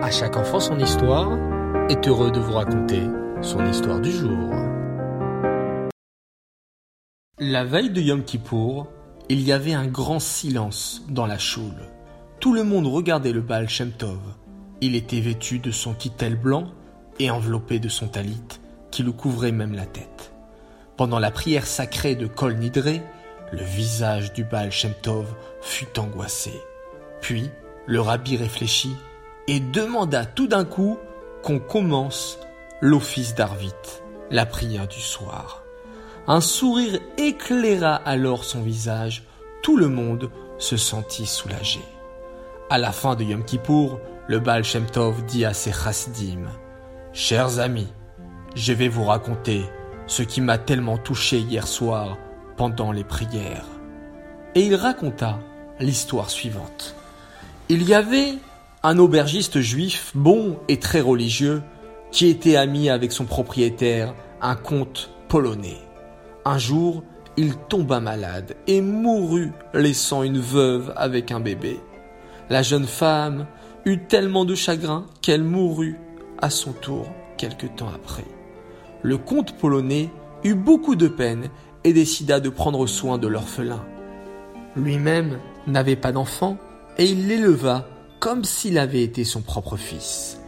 À chaque enfant son histoire est heureux de vous raconter son histoire du jour. La veille de Yom Kippour, il y avait un grand silence dans la choule. Tout le monde regardait le Baal Shem Tov. Il était vêtu de son kittel blanc et enveloppé de son talit qui le couvrait même la tête. Pendant la prière sacrée de Kol Nidre, le visage du Baal Shem Tov fut angoissé. Puis, le rabbi réfléchit et demanda tout d'un coup qu'on commence l'office d'Arvit, la prière du soir. Un sourire éclaira alors son visage, tout le monde se sentit soulagé. À la fin de Yom Kippour, le Baal Shem Tov dit à ses chassidim Chers amis, je vais vous raconter ce qui m'a tellement touché hier soir pendant les prières. Et il raconta l'histoire suivante. Il y avait un aubergiste juif bon et très religieux qui était ami avec son propriétaire, un comte polonais. Un jour, il tomba malade et mourut, laissant une veuve avec un bébé. La jeune femme eut tellement de chagrin qu'elle mourut à son tour quelque temps après. Le comte polonais eut beaucoup de peine et décida de prendre soin de l'orphelin. Lui-même n'avait pas d'enfant et il l'éleva comme s'il avait été son propre fils.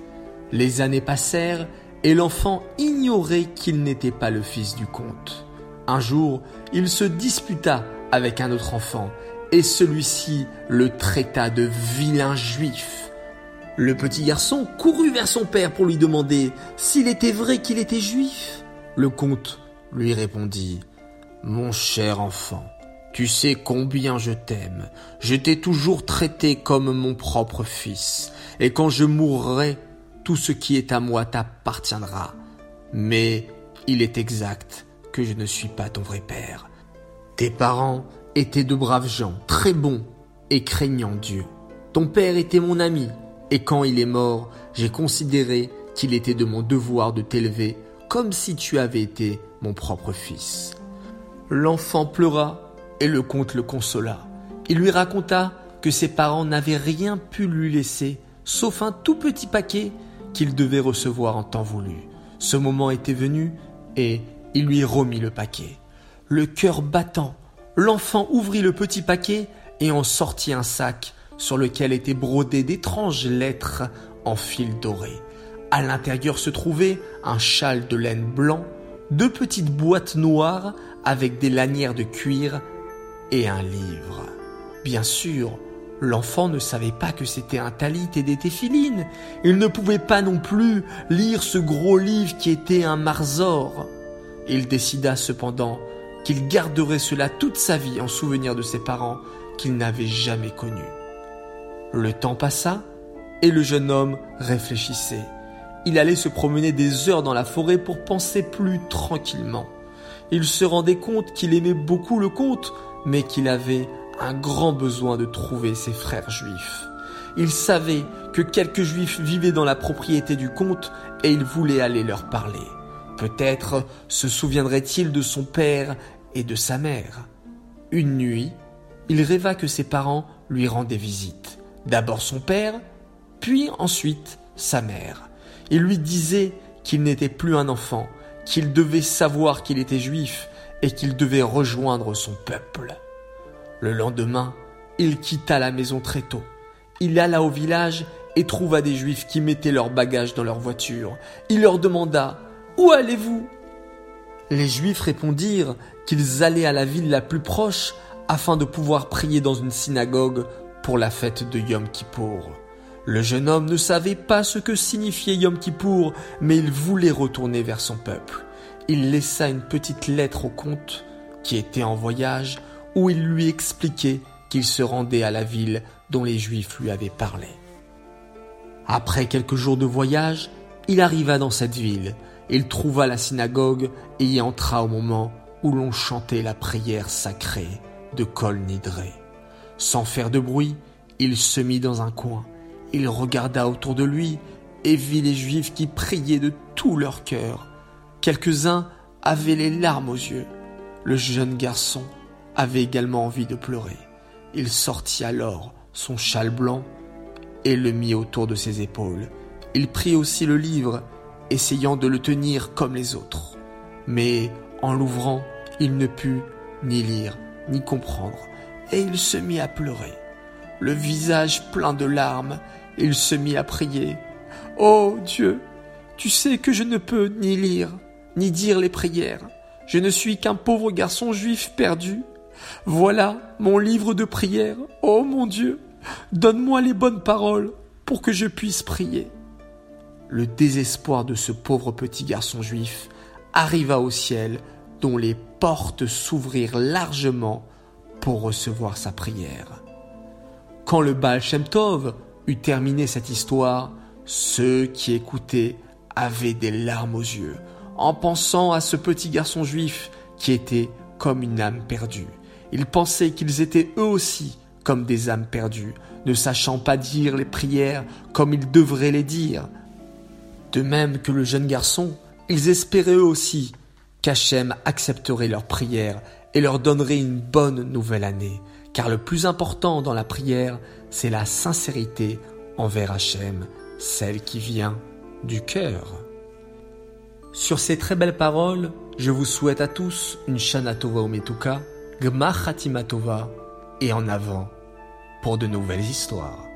Les années passèrent et l'enfant ignorait qu'il n'était pas le fils du comte. Un jour, il se disputa avec un autre enfant et celui-ci le traita de vilain juif. Le petit garçon courut vers son père pour lui demander s'il était vrai qu'il était juif. Le comte lui répondit Mon cher enfant, tu sais combien je t'aime. Je t'ai toujours traité comme mon propre fils. Et quand je mourrai, tout ce qui est à moi t'appartiendra. Mais il est exact que je ne suis pas ton vrai père. Tes parents étaient de braves gens, très bons et craignant Dieu. Ton père était mon ami, et quand il est mort, j'ai considéré qu'il était de mon devoir de t'élever comme si tu avais été mon propre fils. L'enfant pleura et le comte le consola. Il lui raconta que ses parents n'avaient rien pu lui laisser, sauf un tout petit paquet qu'il devait recevoir en temps voulu. Ce moment était venu, et il lui remit le paquet. Le cœur battant, l'enfant ouvrit le petit paquet et en sortit un sac sur lequel étaient brodées d'étranges lettres en fil doré. À l'intérieur se trouvait un châle de laine blanc, deux petites boîtes noires avec des lanières de cuir et un livre. Bien sûr, l'enfant ne savait pas que c'était un talit et des téphilines. Il ne pouvait pas non plus lire ce gros livre qui était un marzor. Il décida cependant qu'il garderait cela toute sa vie en souvenir de ses parents qu'il n'avait jamais connus. Le temps passa et le jeune homme réfléchissait. Il allait se promener des heures dans la forêt pour penser plus tranquillement. Il se rendait compte qu'il aimait beaucoup le conte, mais qu'il avait un grand besoin de trouver ses frères juifs. Il savait que quelques juifs vivaient dans la propriété du comte et il voulait aller leur parler. Peut-être se souviendrait-il de son père et de sa mère. Une nuit, il rêva que ses parents lui rendaient visite. D'abord son père, puis ensuite sa mère. Il lui disait qu'il n'était plus un enfant, qu'il devait savoir qu'il était juif et qu'il devait rejoindre son peuple. Le lendemain, il quitta la maison très tôt. Il alla au village et trouva des juifs qui mettaient leurs bagages dans leur voiture. Il leur demanda Où allez-vous? Les juifs répondirent qu'ils allaient à la ville la plus proche afin de pouvoir prier dans une synagogue pour la fête de Yom Kippour. Le jeune homme ne savait pas ce que signifiait Yom Kippour, mais il voulait retourner vers son peuple il laissa une petite lettre au comte, qui était en voyage, où il lui expliquait qu'il se rendait à la ville dont les Juifs lui avaient parlé. Après quelques jours de voyage, il arriva dans cette ville. Il trouva la synagogue et y entra au moment où l'on chantait la prière sacrée de Kol Nidré. Sans faire de bruit, il se mit dans un coin. Il regarda autour de lui et vit les Juifs qui priaient de tout leur cœur. Quelques-uns avaient les larmes aux yeux. Le jeune garçon avait également envie de pleurer. Il sortit alors son châle blanc et le mit autour de ses épaules. Il prit aussi le livre, essayant de le tenir comme les autres. Mais en l'ouvrant, il ne put ni lire, ni comprendre, et il se mit à pleurer. Le visage plein de larmes, il se mit à prier. Ô oh Dieu, tu sais que je ne peux ni lire, ni dire les prières. Je ne suis qu'un pauvre garçon juif perdu. Voilà mon livre de prières. Ô oh mon Dieu, donne-moi les bonnes paroles pour que je puisse prier. Le désespoir de ce pauvre petit garçon juif arriva au ciel dont les portes s'ouvrirent largement pour recevoir sa prière. Quand le Baal Shem Tov terminé cette histoire, ceux qui écoutaient avaient des larmes aux yeux en pensant à ce petit garçon juif qui était comme une âme perdue. Ils pensaient qu'ils étaient eux aussi comme des âmes perdues, ne sachant pas dire les prières comme ils devraient les dire. De même que le jeune garçon, ils espéraient eux aussi qu'Hachem accepterait leurs prières et leur donnerait une bonne nouvelle année, car le plus important dans la prière, c'est la sincérité envers Hachem, celle qui vient du cœur. Sur ces très belles paroles, je vous souhaite à tous une Shana Tova Ometuka, Gmar Tova et en avant pour de nouvelles histoires.